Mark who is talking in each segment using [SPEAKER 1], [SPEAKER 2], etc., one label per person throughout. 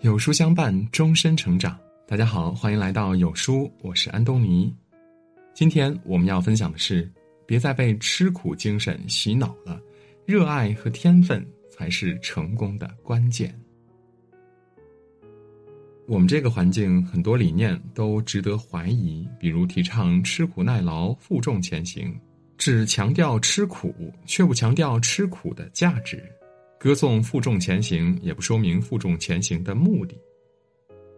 [SPEAKER 1] 有书相伴，终身成长。大家好，欢迎来到有书，我是安东尼。今天我们要分享的是：别再被吃苦精神洗脑了，热爱和天分才是成功的关键。我们这个环境很多理念都值得怀疑，比如提倡吃苦耐劳、负重前行，只强调吃苦，却不强调吃苦的价值。歌颂负重前行，也不说明负重前行的目的。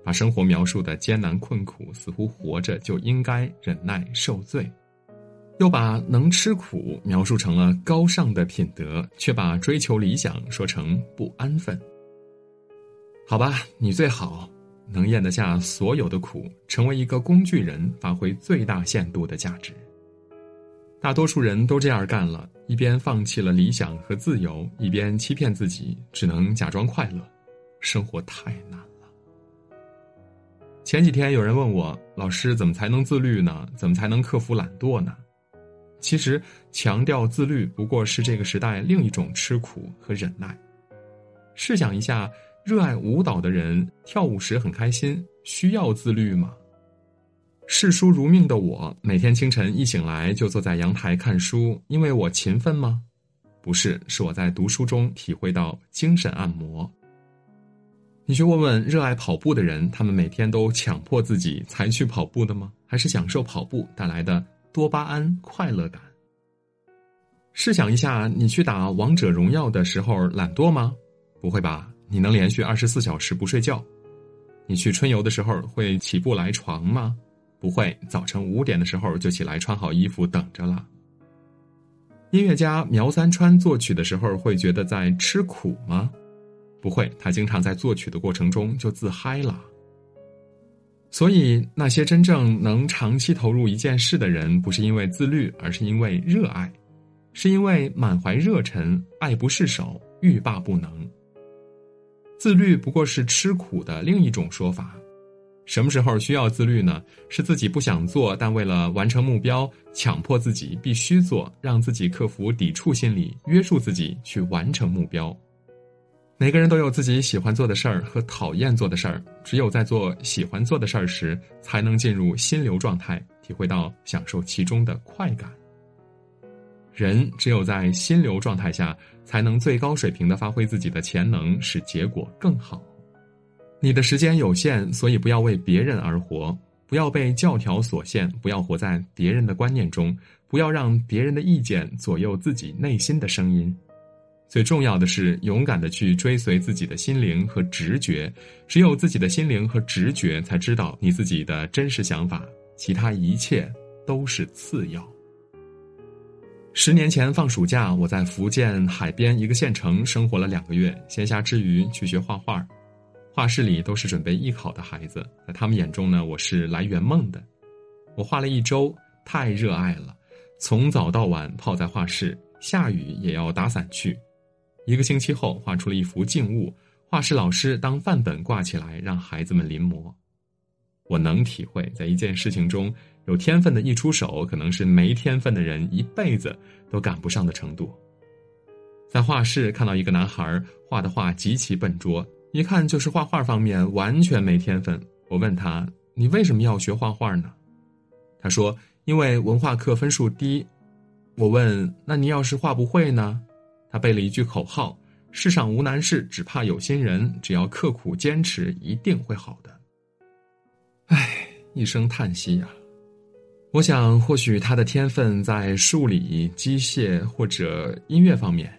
[SPEAKER 1] 把生活描述的艰难困苦，似乎活着就应该忍耐受罪；又把能吃苦描述成了高尚的品德，却把追求理想说成不安分。好吧，你最好能咽得下所有的苦，成为一个工具人，发挥最大限度的价值。大多数人都这样干了，一边放弃了理想和自由，一边欺骗自己，只能假装快乐。生活太难了。前几天有人问我，老师怎么才能自律呢？怎么才能克服懒惰呢？其实，强调自律不过是这个时代另一种吃苦和忍耐。试想一下，热爱舞蹈的人跳舞时很开心，需要自律吗？视书如命的我，每天清晨一醒来就坐在阳台看书，因为我勤奋吗？不是，是我在读书中体会到精神按摩。你去问问热爱跑步的人，他们每天都强迫自己才去跑步的吗？还是享受跑步带来的多巴胺快乐感？试想一下，你去打王者荣耀的时候懒惰吗？不会吧？你能连续二十四小时不睡觉？你去春游的时候会起不来床吗？不会，早晨五点的时候就起来穿好衣服等着了。音乐家苗三川作曲的时候会觉得在吃苦吗？不会，他经常在作曲的过程中就自嗨了。所以，那些真正能长期投入一件事的人，不是因为自律，而是因为热爱，是因为满怀热忱，爱不释手，欲罢不能。自律不过是吃苦的另一种说法。什么时候需要自律呢？是自己不想做，但为了完成目标，强迫自己必须做，让自己克服抵触心理，约束自己去完成目标。每个人都有自己喜欢做的事儿和讨厌做的事儿，只有在做喜欢做的事儿时，才能进入心流状态，体会到享受其中的快感。人只有在心流状态下，才能最高水平的发挥自己的潜能，使结果更好。你的时间有限，所以不要为别人而活，不要被教条所限，不要活在别人的观念中，不要让别人的意见左右自己内心的声音。最重要的是，勇敢的去追随自己的心灵和直觉。只有自己的心灵和直觉，才知道你自己的真实想法，其他一切都是次要。十年前放暑假，我在福建海边一个县城生活了两个月，闲暇之余去学画画。画室里都是准备艺考的孩子，在他们眼中呢，我是来圆梦的。我画了一周，太热爱了，从早到晚泡在画室，下雨也要打伞去。一个星期后，画出了一幅静物，画室老师当范本挂起来，让孩子们临摹。我能体会，在一件事情中有天分的一出手，可能是没天分的人一辈子都赶不上的程度。在画室看到一个男孩画的画极其笨拙。一看就是画画方面完全没天分。我问他：“你为什么要学画画呢？”他说：“因为文化课分数低。”我问：“那你要是画不会呢？”他背了一句口号：“世上无难事，只怕有心人。只要刻苦坚持，一定会好的。”唉，一声叹息呀。我想，或许他的天分在数理、机械或者音乐方面。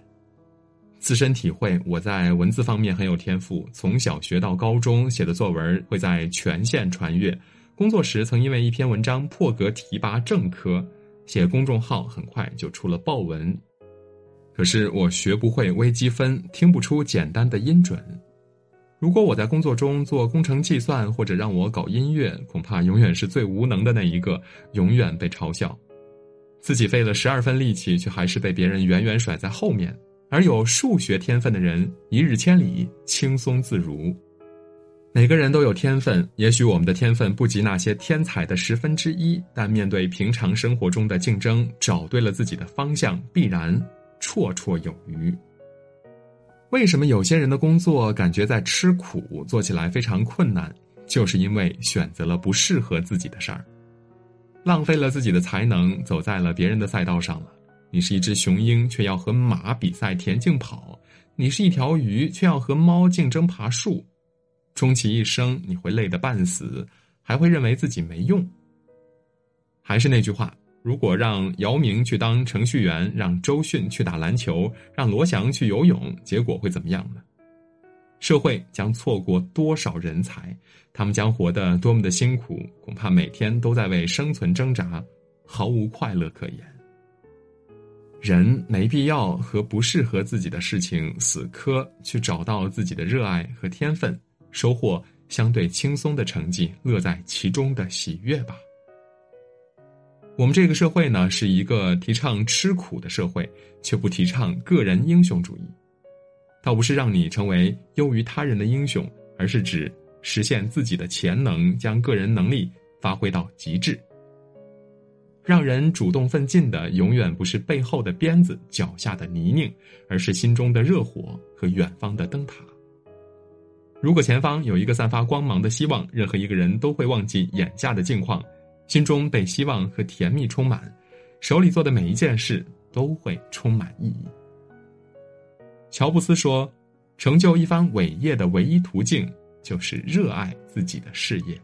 [SPEAKER 1] 自身体会，我在文字方面很有天赋，从小学到高中写的作文会在全县传阅。工作时曾因为一篇文章破格提拔正科，写公众号很快就出了爆文。可是我学不会微积分，听不出简单的音准。如果我在工作中做工程计算，或者让我搞音乐，恐怕永远是最无能的那一个，永远被嘲笑。自己费了十二分力气，却还是被别人远远甩在后面。而有数学天分的人，一日千里，轻松自如。每个人都有天分，也许我们的天分不及那些天才的十分之一，但面对平常生活中的竞争，找对了自己的方向，必然绰绰有余。为什么有些人的工作感觉在吃苦，做起来非常困难？就是因为选择了不适合自己的事儿，浪费了自己的才能，走在了别人的赛道上了。你是一只雄鹰，却要和马比赛田径跑；你是一条鱼，却要和猫竞争爬树。终其一生，你会累得半死，还会认为自己没用。还是那句话，如果让姚明去当程序员，让周迅去打篮球，让罗翔去游泳，结果会怎么样呢？社会将错过多少人才？他们将活得多么的辛苦？恐怕每天都在为生存挣扎，毫无快乐可言。人没必要和不适合自己的事情死磕，去找到自己的热爱和天分。收获相对轻松的成绩，乐在其中的喜悦吧。我们这个社会呢，是一个提倡吃苦的社会，却不提倡个人英雄主义。倒不是让你成为优于他人的英雄，而是指实现自己的潜能，将个人能力发挥到极致。让人主动奋进的，永远不是背后的鞭子、脚下的泥泞，而是心中的热火和远方的灯塔。如果前方有一个散发光芒的希望，任何一个人都会忘记眼下的境况，心中被希望和甜蜜充满，手里做的每一件事都会充满意义。乔布斯说：“成就一番伟业的唯一途径就是热爱自己的事业。”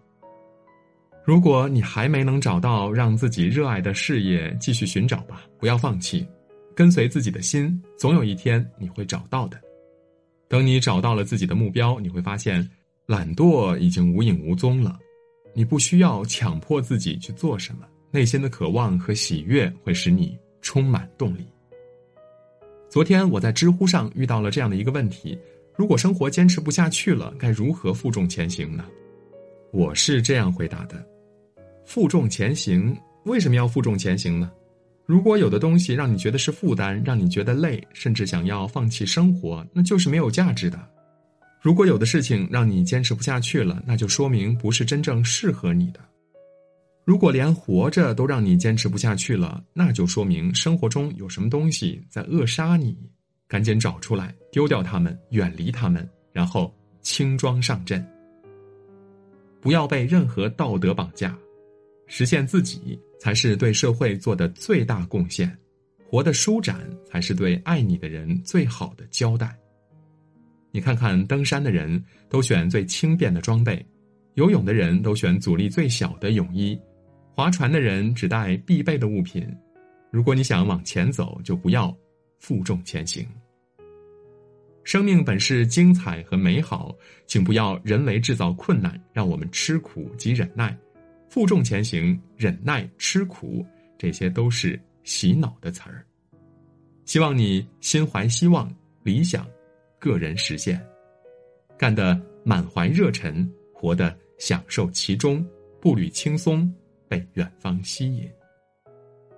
[SPEAKER 1] 如果你还没能找到让自己热爱的事业，继续寻找吧，不要放弃，跟随自己的心，总有一天你会找到的。等你找到了自己的目标，你会发现，懒惰已经无影无踪了。你不需要强迫自己去做什么，内心的渴望和喜悦会使你充满动力。昨天我在知乎上遇到了这样的一个问题：如果生活坚持不下去了，该如何负重前行呢？我是这样回答的：负重前行，为什么要负重前行呢？如果有的东西让你觉得是负担，让你觉得累，甚至想要放弃生活，那就是没有价值的。如果有的事情让你坚持不下去了，那就说明不是真正适合你的。如果连活着都让你坚持不下去了，那就说明生活中有什么东西在扼杀你。赶紧找出来，丢掉他们，远离他们，然后轻装上阵。不要被任何道德绑架，实现自己。才是对社会做的最大贡献，活得舒展才是对爱你的人最好的交代。你看看，登山的人都选最轻便的装备，游泳的人都选阻力最小的泳衣，划船的人只带必备的物品。如果你想往前走，就不要负重前行。生命本是精彩和美好，请不要人为制造困难，让我们吃苦及忍耐。负重前行、忍耐、吃苦，这些都是洗脑的词儿。希望你心怀希望、理想、个人实现，干得满怀热忱，活得享受其中，步履轻松，被远方吸引。